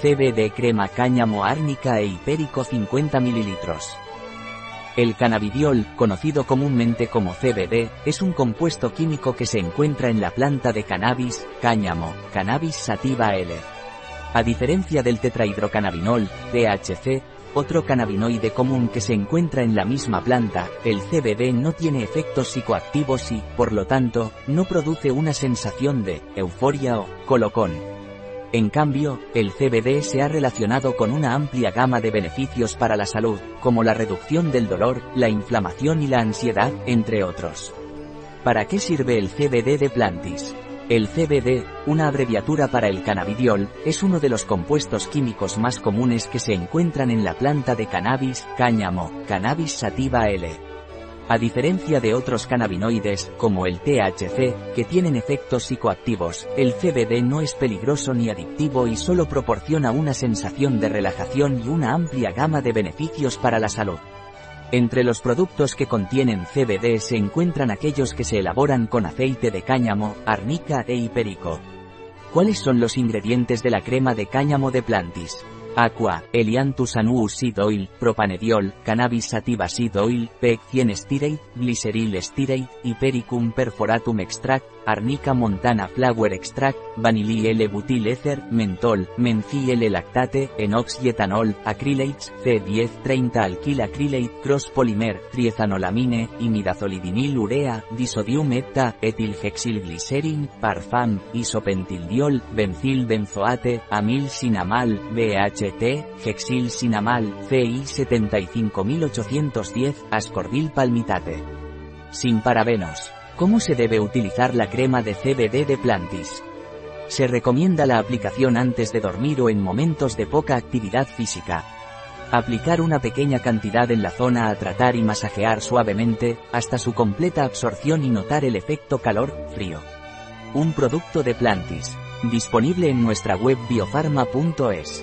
CBD crema cáñamo árnica e hipérico 50 ml. El cannabidiol, conocido comúnmente como CBD, es un compuesto químico que se encuentra en la planta de cannabis, cáñamo, cannabis sativa L. A diferencia del tetrahidrocannabinol, THC, otro cannabinoide común que se encuentra en la misma planta, el CBD no tiene efectos psicoactivos y, por lo tanto, no produce una sensación de euforia o colocón. En cambio, el CBD se ha relacionado con una amplia gama de beneficios para la salud, como la reducción del dolor, la inflamación y la ansiedad, entre otros. ¿Para qué sirve el CBD de Plantis? El CBD, una abreviatura para el cannabidiol, es uno de los compuestos químicos más comunes que se encuentran en la planta de cannabis, cáñamo, cannabis sativa L. A diferencia de otros cannabinoides, como el THC, que tienen efectos psicoactivos, el CBD no es peligroso ni adictivo y solo proporciona una sensación de relajación y una amplia gama de beneficios para la salud. Entre los productos que contienen CBD se encuentran aquellos que se elaboran con aceite de cáñamo, arnica e hiperico. ¿Cuáles son los ingredientes de la crema de cáñamo de Plantis? Aqua, Elianthus anuus seed oil, propanediol, cannabis sativa seed oil, PEC 100 stearate, glyceril stearate, Hypericum perforatum extract, arnica montana flower extract, vanilli L-butyl ether, mentol, menci L-lactate, enox y etanol, acrylates, C10 30 alkyl acrylate, cross polymer, triethanolamine, imidazolidinil urea, disodium hepta, etilhexilglicerin, parfam, isopentildiol, benzil benzoate, amil sinamal, BHT, hexil sinamal, CI 75810, ascordil palmitate. Sin parabenos. ¿Cómo se debe utilizar la crema de CBD de Plantis? Se recomienda la aplicación antes de dormir o en momentos de poca actividad física. Aplicar una pequeña cantidad en la zona a tratar y masajear suavemente, hasta su completa absorción y notar el efecto calor-frío. Un producto de Plantis. Disponible en nuestra web biofarma.es.